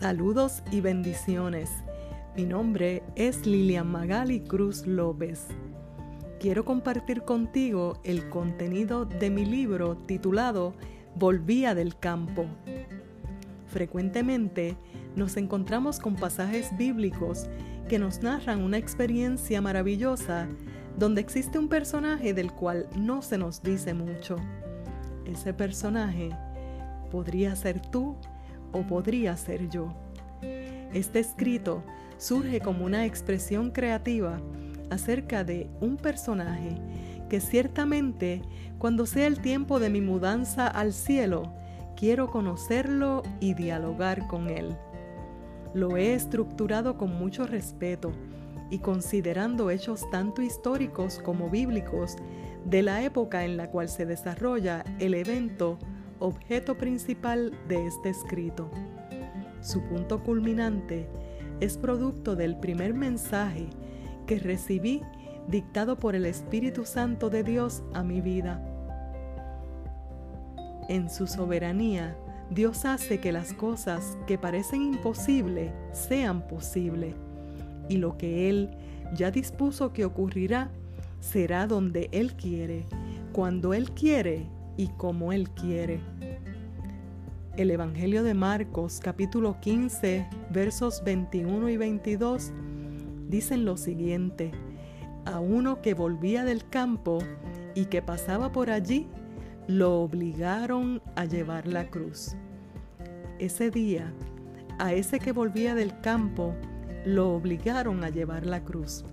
Saludos y bendiciones. Mi nombre es Lilian Magali Cruz López. Quiero compartir contigo el contenido de mi libro titulado Volvía del campo. Frecuentemente nos encontramos con pasajes bíblicos que nos narran una experiencia maravillosa donde existe un personaje del cual no se nos dice mucho. Ese personaje podría ser tú o podría ser yo. Este escrito surge como una expresión creativa acerca de un personaje que ciertamente cuando sea el tiempo de mi mudanza al cielo, quiero conocerlo y dialogar con él. Lo he estructurado con mucho respeto y considerando hechos tanto históricos como bíblicos de la época en la cual se desarrolla el evento objeto principal de este escrito. Su punto culminante es producto del primer mensaje que recibí dictado por el Espíritu Santo de Dios a mi vida. En su soberanía, Dios hace que las cosas que parecen imposibles sean posibles, y lo que Él ya dispuso que ocurrirá será donde Él quiere, cuando Él quiere y como Él quiere. El Evangelio de Marcos capítulo 15 versos 21 y 22 dicen lo siguiente, a uno que volvía del campo y que pasaba por allí, lo obligaron a llevar la cruz. Ese día, a ese que volvía del campo, lo obligaron a llevar la cruz.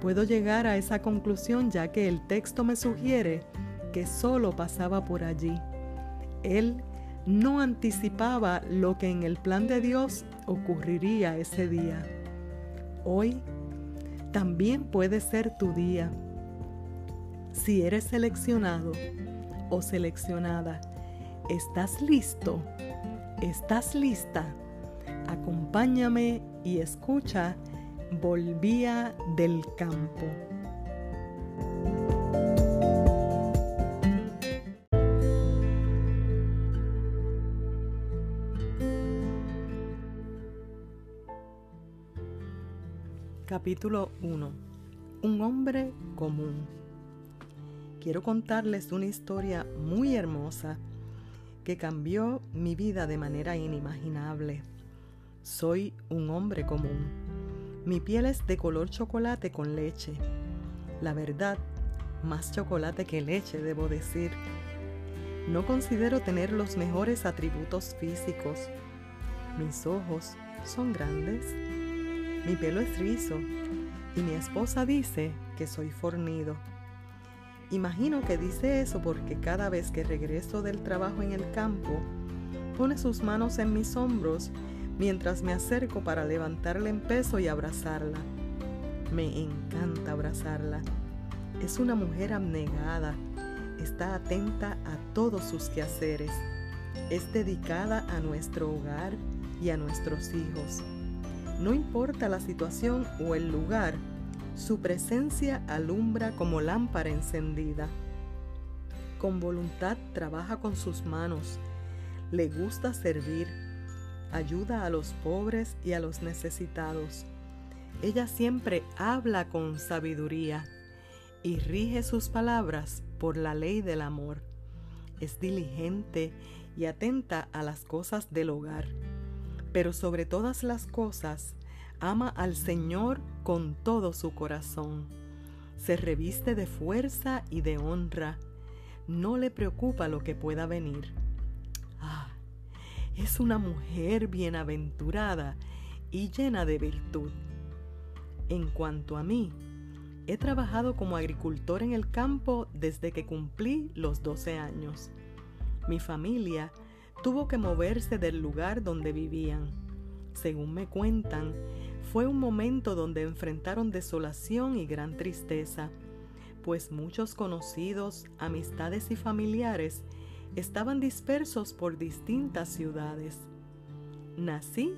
Puedo llegar a esa conclusión ya que el texto me sugiere que solo pasaba por allí. Él no anticipaba lo que en el plan de Dios ocurriría ese día. Hoy también puede ser tu día. Si eres seleccionado o seleccionada, ¿estás listo? ¿Estás lista? Acompáñame y escucha Volvía del campo. Capítulo 1. Un hombre común. Quiero contarles una historia muy hermosa que cambió mi vida de manera inimaginable. Soy un hombre común. Mi piel es de color chocolate con leche. La verdad, más chocolate que leche, debo decir. No considero tener los mejores atributos físicos. Mis ojos son grandes mi pelo es rizo y mi esposa dice que soy fornido. Imagino que dice eso porque cada vez que regreso del trabajo en el campo, pone sus manos en mis hombros mientras me acerco para levantarla en peso y abrazarla. Me encanta abrazarla. Es una mujer abnegada, está atenta a todos sus quehaceres, es dedicada a nuestro hogar y a nuestros hijos. No importa la situación o el lugar, su presencia alumbra como lámpara encendida. Con voluntad trabaja con sus manos, le gusta servir, ayuda a los pobres y a los necesitados. Ella siempre habla con sabiduría y rige sus palabras por la ley del amor. Es diligente y atenta a las cosas del hogar pero sobre todas las cosas, ama al Señor con todo su corazón. Se reviste de fuerza y de honra. No le preocupa lo que pueda venir. Ah, es una mujer bienaventurada y llena de virtud. En cuanto a mí, he trabajado como agricultor en el campo desde que cumplí los 12 años. Mi familia tuvo que moverse del lugar donde vivían. Según me cuentan, fue un momento donde enfrentaron desolación y gran tristeza, pues muchos conocidos, amistades y familiares estaban dispersos por distintas ciudades. Nací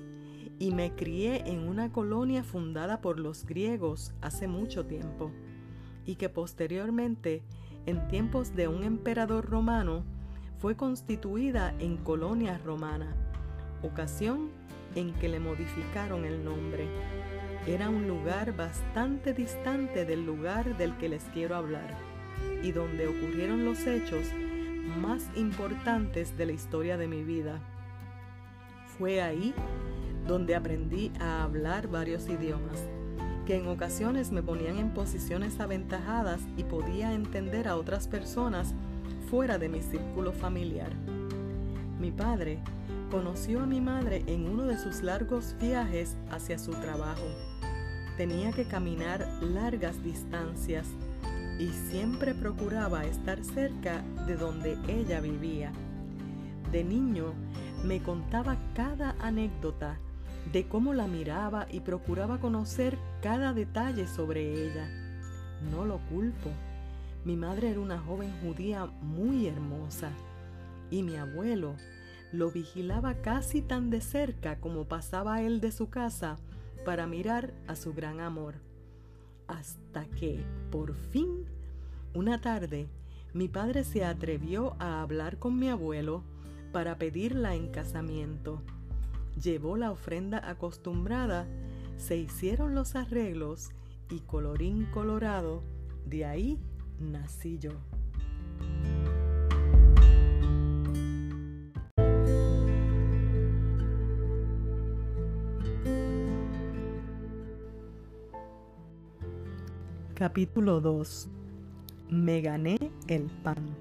y me crié en una colonia fundada por los griegos hace mucho tiempo, y que posteriormente, en tiempos de un emperador romano, fue constituida en colonia romana, ocasión en que le modificaron el nombre. Era un lugar bastante distante del lugar del que les quiero hablar y donde ocurrieron los hechos más importantes de la historia de mi vida. Fue ahí donde aprendí a hablar varios idiomas, que en ocasiones me ponían en posiciones aventajadas y podía entender a otras personas fuera de mi círculo familiar. Mi padre conoció a mi madre en uno de sus largos viajes hacia su trabajo. Tenía que caminar largas distancias y siempre procuraba estar cerca de donde ella vivía. De niño me contaba cada anécdota de cómo la miraba y procuraba conocer cada detalle sobre ella. No lo culpo. Mi madre era una joven judía muy hermosa y mi abuelo lo vigilaba casi tan de cerca como pasaba él de su casa para mirar a su gran amor. Hasta que, por fin, una tarde, mi padre se atrevió a hablar con mi abuelo para pedirla en casamiento. Llevó la ofrenda acostumbrada, se hicieron los arreglos y colorín colorado, de ahí nací yo. Capítulo 2 Me gané el pan.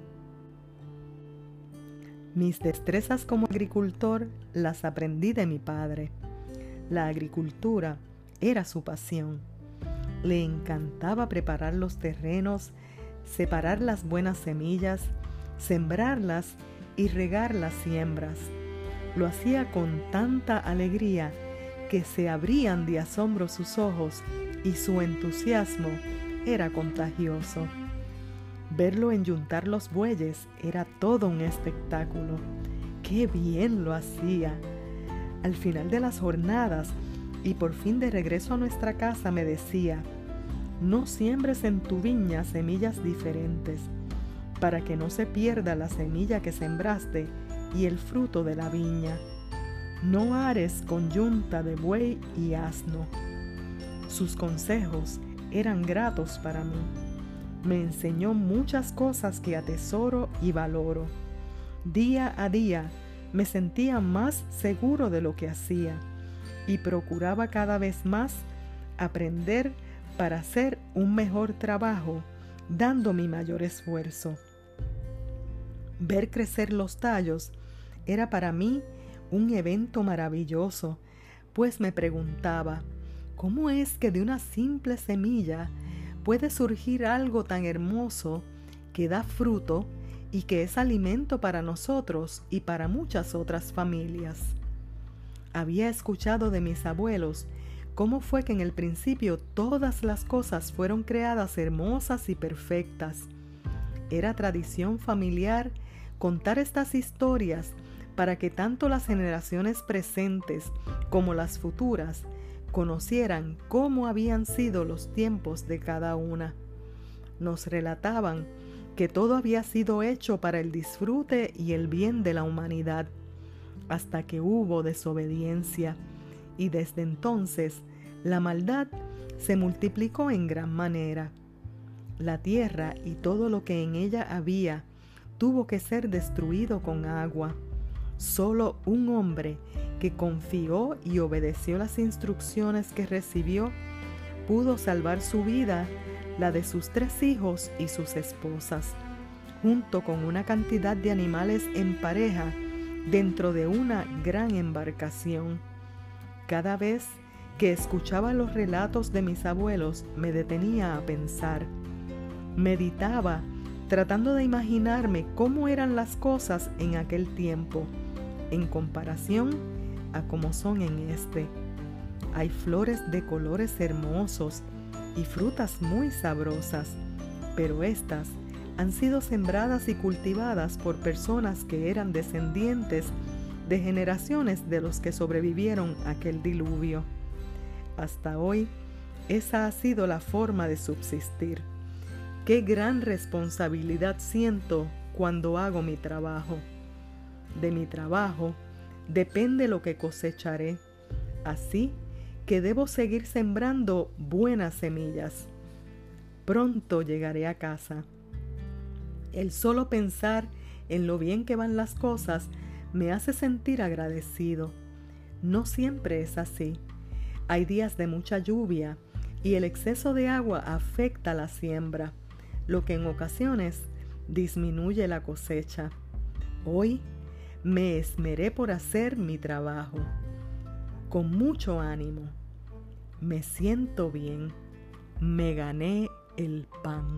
Mis destrezas como agricultor las aprendí de mi padre. La agricultura era su pasión. Le encantaba preparar los terrenos, separar las buenas semillas, sembrarlas y regar las siembras. Lo hacía con tanta alegría que se abrían de asombro sus ojos y su entusiasmo era contagioso. Verlo enyuntar los bueyes era todo un espectáculo. ¡Qué bien lo hacía! Al final de las jornadas y por fin de regreso a nuestra casa me decía, no siembres en tu viña semillas diferentes, para que no se pierda la semilla que sembraste y el fruto de la viña. No ares con yunta de buey y asno. Sus consejos eran gratos para mí. Me enseñó muchas cosas que atesoro y valoro. Día a día me sentía más seguro de lo que hacía y procuraba cada vez más aprender para hacer un mejor trabajo, dando mi mayor esfuerzo. Ver crecer los tallos era para mí un evento maravilloso, pues me preguntaba, ¿Cómo es que de una simple semilla puede surgir algo tan hermoso que da fruto y que es alimento para nosotros y para muchas otras familias? Había escuchado de mis abuelos cómo fue que en el principio todas las cosas fueron creadas hermosas y perfectas. Era tradición familiar contar estas historias para que tanto las generaciones presentes como las futuras conocieran cómo habían sido los tiempos de cada una. Nos relataban que todo había sido hecho para el disfrute y el bien de la humanidad, hasta que hubo desobediencia, y desde entonces la maldad se multiplicó en gran manera. La tierra y todo lo que en ella había tuvo que ser destruido con agua. Solo un hombre que confió y obedeció las instrucciones que recibió, pudo salvar su vida, la de sus tres hijos y sus esposas, junto con una cantidad de animales en pareja dentro de una gran embarcación. Cada vez que escuchaba los relatos de mis abuelos me detenía a pensar. Meditaba tratando de imaginarme cómo eran las cosas en aquel tiempo, en comparación a como son en este. Hay flores de colores hermosos y frutas muy sabrosas, pero estas han sido sembradas y cultivadas por personas que eran descendientes de generaciones de los que sobrevivieron aquel diluvio. Hasta hoy, esa ha sido la forma de subsistir. Qué gran responsabilidad siento cuando hago mi trabajo. De mi trabajo depende lo que cosecharé, Así que debo seguir sembrando buenas semillas. Pronto llegaré a casa. El solo pensar en lo bien que van las cosas me hace sentir agradecido. No siempre es así. Hay días de mucha lluvia y el exceso de agua afecta la siembra, lo que en ocasiones disminuye la cosecha. Hoy me esmeré por hacer mi trabajo. Con mucho ánimo. Me siento bien. Me gané el pan.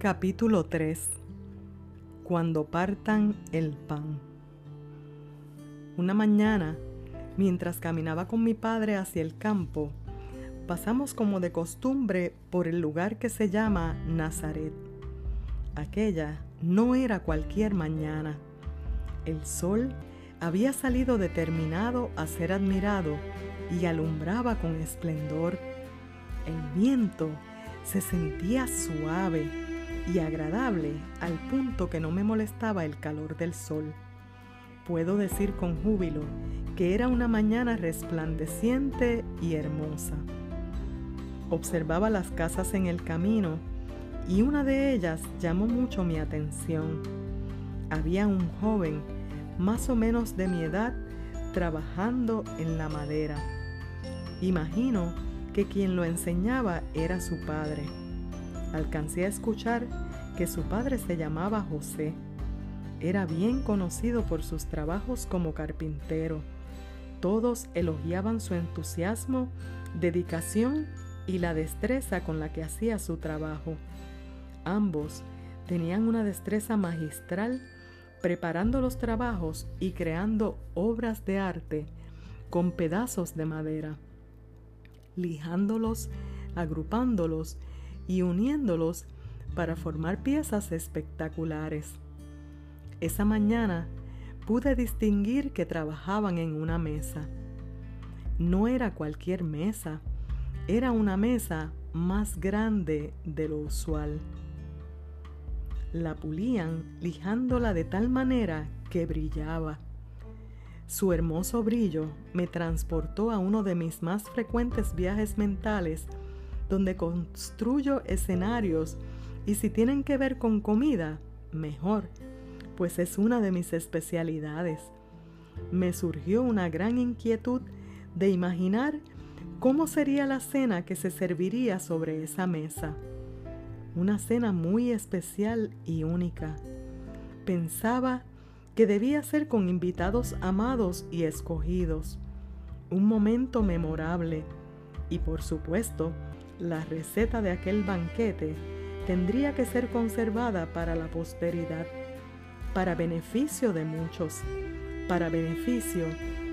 Capítulo 3 Cuando partan el pan Una mañana, mientras caminaba con mi padre hacia el campo, pasamos como de costumbre por el lugar que se llama Nazaret. Aquella no era cualquier mañana. El sol había salido determinado a ser admirado y alumbraba con esplendor. El viento se sentía suave y agradable al punto que no me molestaba el calor del sol. Puedo decir con júbilo que era una mañana resplandeciente y hermosa. Observaba las casas en el camino y una de ellas llamó mucho mi atención. Había un joven, más o menos de mi edad, trabajando en la madera. Imagino que quien lo enseñaba era su padre alcancé a escuchar que su padre se llamaba José. Era bien conocido por sus trabajos como carpintero. Todos elogiaban su entusiasmo, dedicación y la destreza con la que hacía su trabajo. Ambos tenían una destreza magistral preparando los trabajos y creando obras de arte con pedazos de madera, lijándolos, agrupándolos y uniéndolos para formar piezas espectaculares. Esa mañana pude distinguir que trabajaban en una mesa. No era cualquier mesa, era una mesa más grande de lo usual. La pulían lijándola de tal manera que brillaba. Su hermoso brillo me transportó a uno de mis más frecuentes viajes mentales donde construyo escenarios y si tienen que ver con comida, mejor, pues es una de mis especialidades. Me surgió una gran inquietud de imaginar cómo sería la cena que se serviría sobre esa mesa. Una cena muy especial y única. Pensaba que debía ser con invitados amados y escogidos. Un momento memorable y por supuesto la receta de aquel banquete tendría que ser conservada para la posteridad, para beneficio de muchos, para beneficio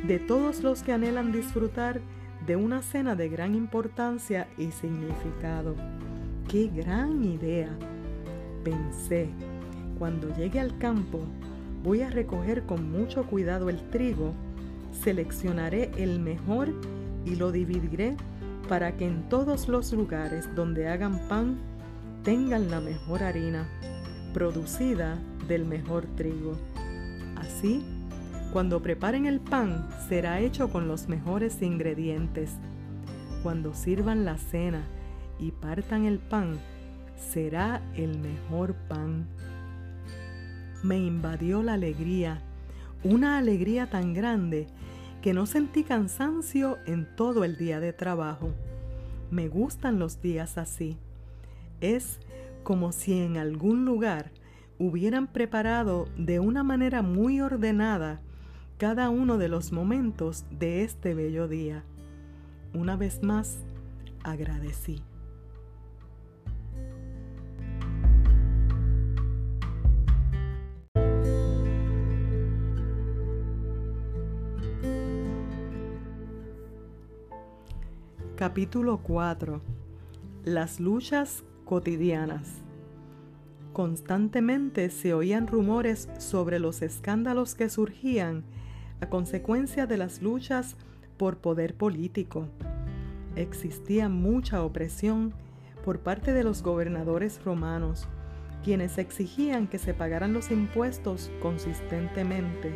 de todos los que anhelan disfrutar de una cena de gran importancia y significado. ¡Qué gran idea! Pensé, cuando llegue al campo, voy a recoger con mucho cuidado el trigo, seleccionaré el mejor y lo dividiré para que en todos los lugares donde hagan pan tengan la mejor harina, producida del mejor trigo. Así, cuando preparen el pan, será hecho con los mejores ingredientes. Cuando sirvan la cena y partan el pan, será el mejor pan. Me invadió la alegría, una alegría tan grande que no sentí cansancio en todo el día de trabajo. Me gustan los días así. Es como si en algún lugar hubieran preparado de una manera muy ordenada cada uno de los momentos de este bello día. Una vez más, agradecí. Capítulo 4. Las luchas cotidianas. Constantemente se oían rumores sobre los escándalos que surgían a consecuencia de las luchas por poder político. Existía mucha opresión por parte de los gobernadores romanos, quienes exigían que se pagaran los impuestos consistentemente.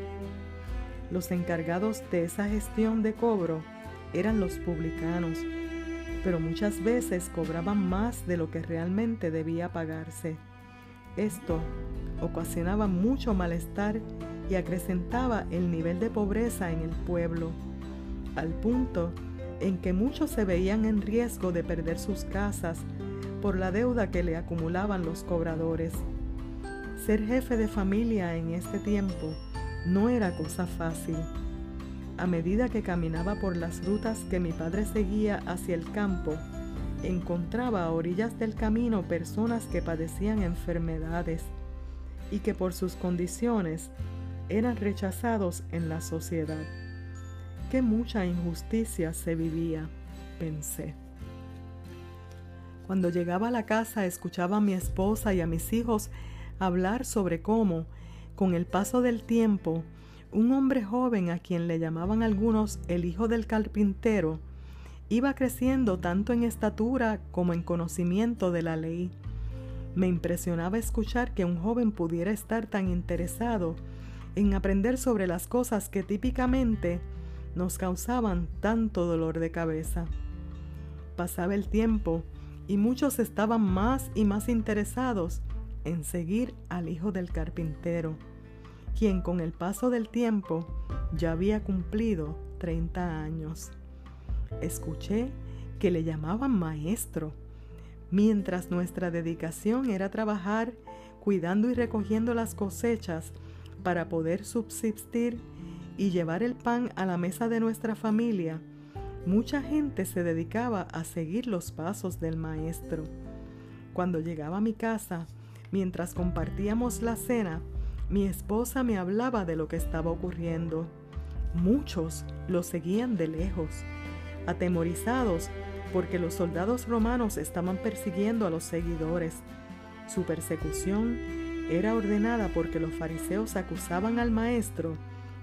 Los encargados de esa gestión de cobro eran los publicanos, pero muchas veces cobraban más de lo que realmente debía pagarse. Esto ocasionaba mucho malestar y acrecentaba el nivel de pobreza en el pueblo, al punto en que muchos se veían en riesgo de perder sus casas por la deuda que le acumulaban los cobradores. Ser jefe de familia en este tiempo no era cosa fácil. A medida que caminaba por las rutas que mi padre seguía hacia el campo, encontraba a orillas del camino personas que padecían enfermedades y que por sus condiciones eran rechazados en la sociedad. Qué mucha injusticia se vivía, pensé. Cuando llegaba a la casa escuchaba a mi esposa y a mis hijos hablar sobre cómo, con el paso del tiempo, un hombre joven a quien le llamaban algunos el hijo del carpintero, iba creciendo tanto en estatura como en conocimiento de la ley. Me impresionaba escuchar que un joven pudiera estar tan interesado en aprender sobre las cosas que típicamente nos causaban tanto dolor de cabeza. Pasaba el tiempo y muchos estaban más y más interesados en seguir al hijo del carpintero, quien con el paso del tiempo ya había cumplido 30 años. Escuché que le llamaban maestro, mientras nuestra dedicación era trabajar cuidando y recogiendo las cosechas para poder subsistir y llevar el pan a la mesa de nuestra familia Mucha gente se dedicaba a seguir los pasos del maestro. Cuando llegaba a mi casa, mientras compartíamos la cena, mi esposa me hablaba de lo que estaba ocurriendo. Muchos lo seguían de lejos, atemorizados porque los soldados romanos estaban persiguiendo a los seguidores. Su persecución era ordenada porque los fariseos acusaban al maestro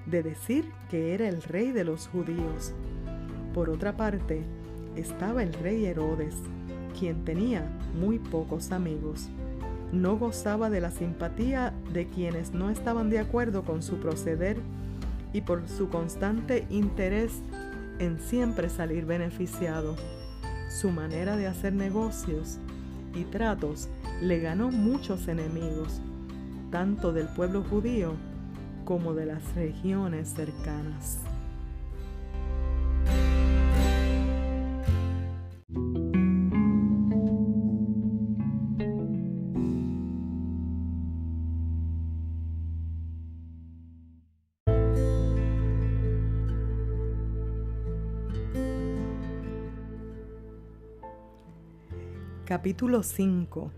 de decir que era el rey de los judíos. Por otra parte, estaba el rey Herodes, quien tenía muy pocos amigos. No gozaba de la simpatía de quienes no estaban de acuerdo con su proceder y por su constante interés en siempre salir beneficiado. Su manera de hacer negocios y tratos le ganó muchos enemigos, tanto del pueblo judío como de las regiones cercanas. Capítulo 5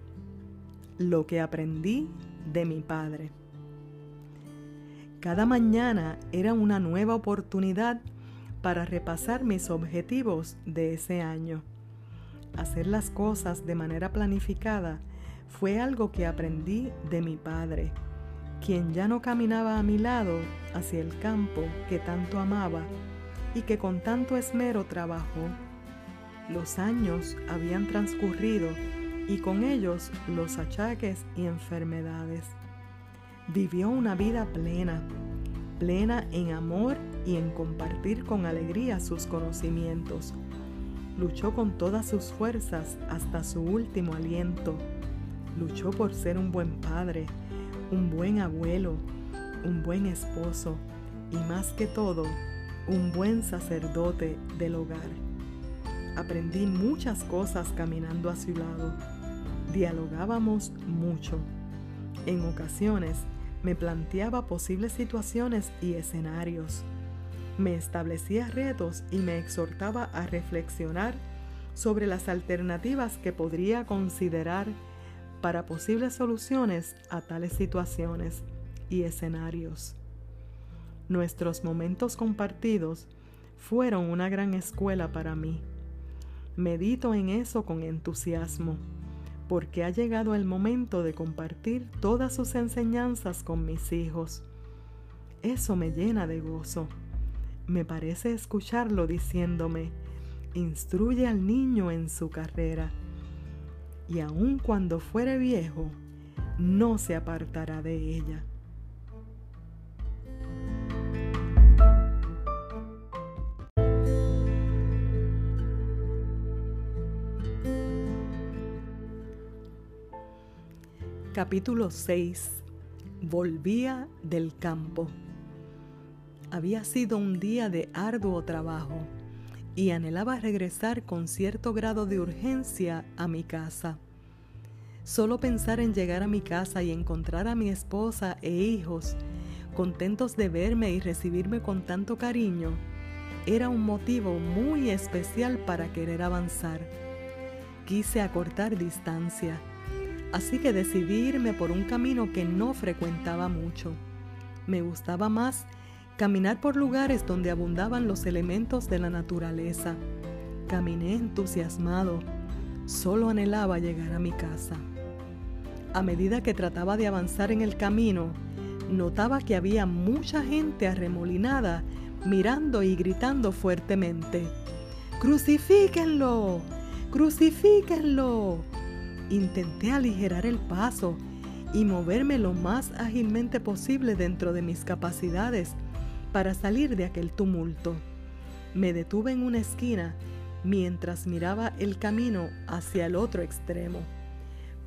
Lo que aprendí de mi padre. Cada mañana era una nueva oportunidad para repasar mis objetivos de ese año. Hacer las cosas de manera planificada fue algo que aprendí de mi padre, quien ya no caminaba a mi lado hacia el campo que tanto amaba y que con tanto esmero trabajó los años habían transcurrido y con ellos los achaques y enfermedades. Vivió una vida plena, plena en amor y en compartir con alegría sus conocimientos. Luchó con todas sus fuerzas hasta su último aliento. Luchó por ser un buen padre, un buen abuelo, un buen esposo y más que todo, un buen sacerdote del hogar. Aprendí muchas cosas caminando a su lado. Dialogábamos mucho. En ocasiones me planteaba posibles situaciones y escenarios. Me establecía retos y me exhortaba a reflexionar sobre las alternativas que podría considerar para posibles soluciones a tales situaciones y escenarios. Nuestros momentos compartidos fueron una gran escuela para mí. Medito en eso con entusiasmo, porque ha llegado el momento de compartir todas sus enseñanzas con mis hijos. Eso me llena de gozo. Me parece escucharlo diciéndome, instruye al niño en su carrera, y aun cuando fuere viejo, no se apartará de ella. Capítulo 6 Volvía del campo. Había sido un día de arduo trabajo y anhelaba regresar con cierto grado de urgencia a mi casa. Solo pensar en llegar a mi casa y encontrar a mi esposa e hijos contentos de verme y recibirme con tanto cariño era un motivo muy especial para querer avanzar. Quise acortar distancia así que decidí irme por un camino que no frecuentaba mucho. Me gustaba más caminar por lugares donde abundaban los elementos de la naturaleza. Caminé entusiasmado, solo anhelaba llegar a mi casa. A medida que trataba de avanzar en el camino, notaba que había mucha gente arremolinada mirando y gritando fuertemente. ¡Crucifíquenlo! ¡Crucifíquenlo! Intenté aligerar el paso y moverme lo más ágilmente posible dentro de mis capacidades para salir de aquel tumulto. Me detuve en una esquina mientras miraba el camino hacia el otro extremo,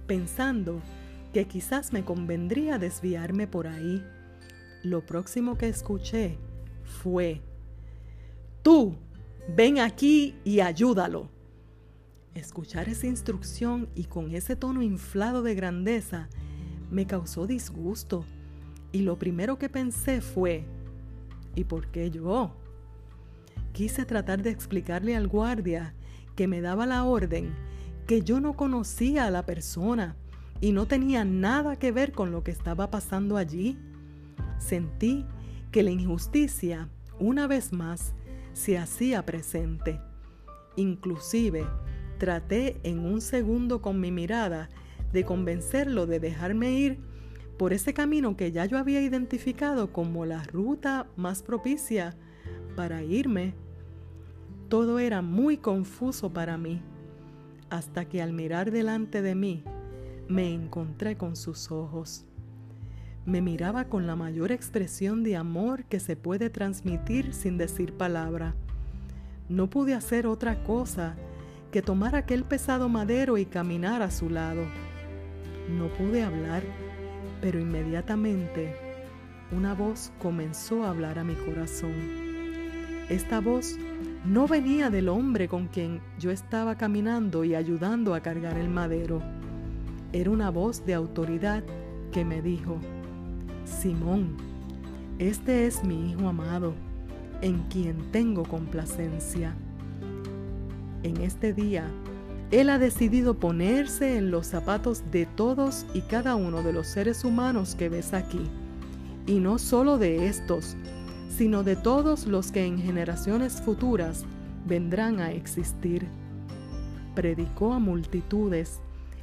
pensando que quizás me convendría desviarme por ahí. Lo próximo que escuché fue, Tú, ven aquí y ayúdalo. Escuchar esa instrucción y con ese tono inflado de grandeza me causó disgusto y lo primero que pensé fue, ¿y por qué yo? Quise tratar de explicarle al guardia que me daba la orden que yo no conocía a la persona y no tenía nada que ver con lo que estaba pasando allí. Sentí que la injusticia, una vez más, se hacía presente. Inclusive, Traté en un segundo con mi mirada de convencerlo de dejarme ir por ese camino que ya yo había identificado como la ruta más propicia para irme. Todo era muy confuso para mí, hasta que al mirar delante de mí me encontré con sus ojos. Me miraba con la mayor expresión de amor que se puede transmitir sin decir palabra. No pude hacer otra cosa que tomar aquel pesado madero y caminar a su lado. No pude hablar, pero inmediatamente una voz comenzó a hablar a mi corazón. Esta voz no venía del hombre con quien yo estaba caminando y ayudando a cargar el madero. Era una voz de autoridad que me dijo, Simón, este es mi Hijo amado, en quien tengo complacencia en este día, Él ha decidido ponerse en los zapatos de todos y cada uno de los seres humanos que ves aquí, y no solo de estos, sino de todos los que en generaciones futuras vendrán a existir. Predicó a multitudes,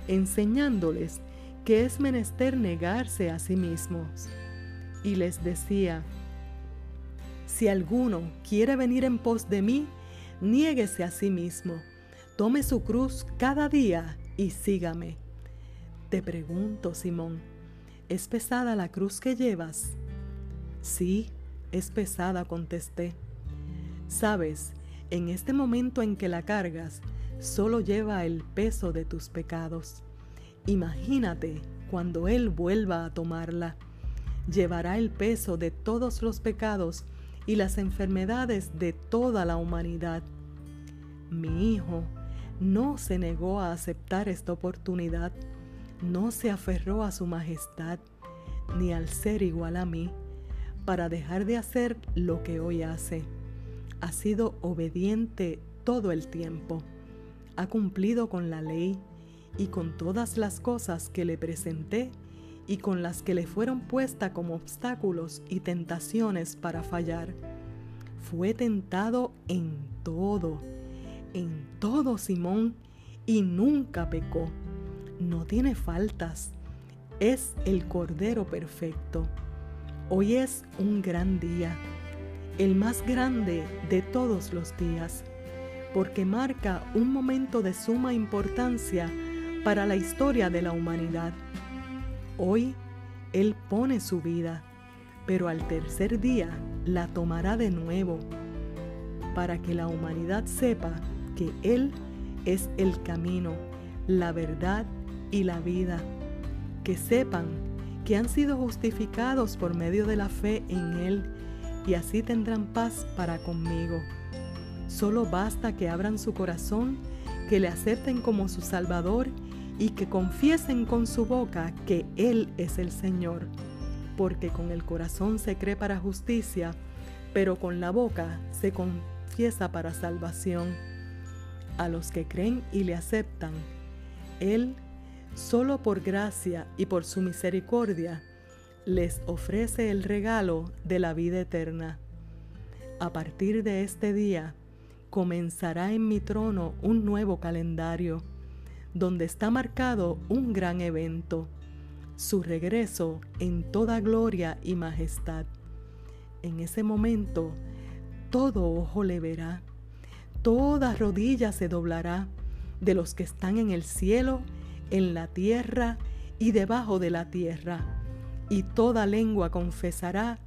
enseñándoles que es menester negarse a sí mismos. Y les decía, si alguno quiere venir en pos de mí, niéguese a sí mismo, tome su cruz cada día y sígame. Te pregunto, Simón, ¿es pesada la cruz que llevas? Sí, es pesada, contesté. Sabes, en este momento en que la cargas, solo lleva el peso de tus pecados. Imagínate cuando Él vuelva a tomarla. Llevará el peso de todos los pecados y las enfermedades de toda la humanidad. Mi hijo no se negó a aceptar esta oportunidad, no se aferró a su majestad ni al ser igual a mí para dejar de hacer lo que hoy hace. Ha sido obediente todo el tiempo, ha cumplido con la ley y con todas las cosas que le presenté y con las que le fueron puestas como obstáculos y tentaciones para fallar. Fue tentado en todo, en todo Simón, y nunca pecó. no tiene faltas, es el Cordero Perfecto. Hoy es un gran día, el más grande de todos los días, porque marca un momento de suma importancia para la historia de la humanidad. Hoy Él pone su vida, pero al tercer día la tomará de nuevo, para que la humanidad sepa que Él es el camino, la verdad y la vida. Que sepan que han sido justificados por medio de la fe en Él y así tendrán paz para conmigo. Solo basta que abran su corazón, que le acepten como su Salvador y que confiesen con su boca que Él es el Señor, porque con el corazón se cree para justicia, pero con la boca se confiesa para salvación. A los que creen y le aceptan, Él, solo por gracia y por su misericordia, les ofrece el regalo de la vida eterna. A partir de este día, comenzará en mi trono un nuevo calendario donde está marcado un gran evento, su regreso en toda gloria y majestad. En ese momento, todo ojo le verá, toda rodilla se doblará de los que están en el cielo, en la tierra y debajo de la tierra, y toda lengua confesará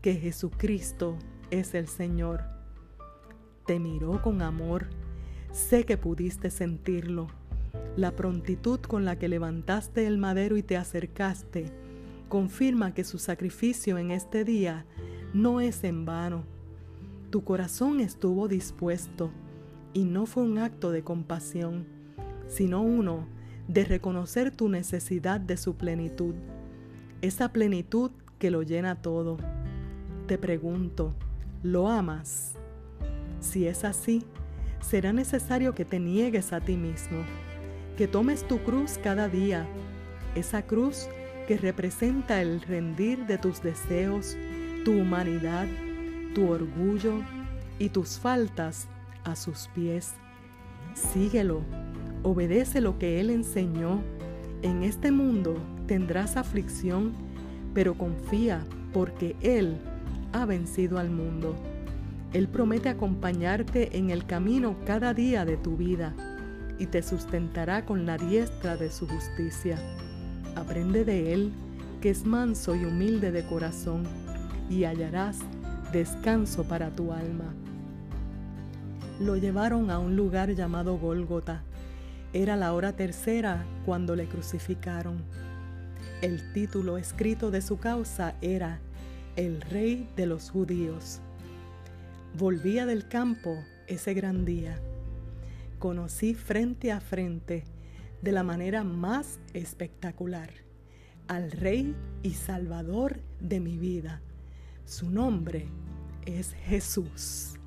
que Jesucristo es el Señor. Te miró con amor, sé que pudiste sentirlo la prontitud con la que levantaste el madero y te acercaste confirma que su sacrificio en este día no es en vano. Tu corazón estuvo dispuesto y no fue un acto de compasión, sino uno de reconocer tu necesidad de su plenitud, esa plenitud que lo llena todo. Te pregunto, ¿lo amas? Si es así, será necesario que te niegues a ti mismo que tomes tu cruz cada día, esa cruz que representa el rendir de tus deseos, tu humanidad, tu orgullo y tus faltas a sus pies. Síguelo, obedece lo que Él enseñó. En este mundo tendrás aflicción, pero confía porque Él ha vencido al mundo. Él promete acompañarte en el camino cada día de tu vida y te sustentará con la diestra de su justicia. Aprende de él, que es manso y humilde de corazón, y hallarás descanso para tu alma. Lo llevaron a un lugar llamado Gólgota. Era la hora tercera cuando le crucificaron. El título escrito de su causa era El Rey de los Judíos. Volvía del campo ese gran día conocí frente a frente, de la manera más espectacular, al Rey y Salvador de mi vida. Su nombre es Jesús.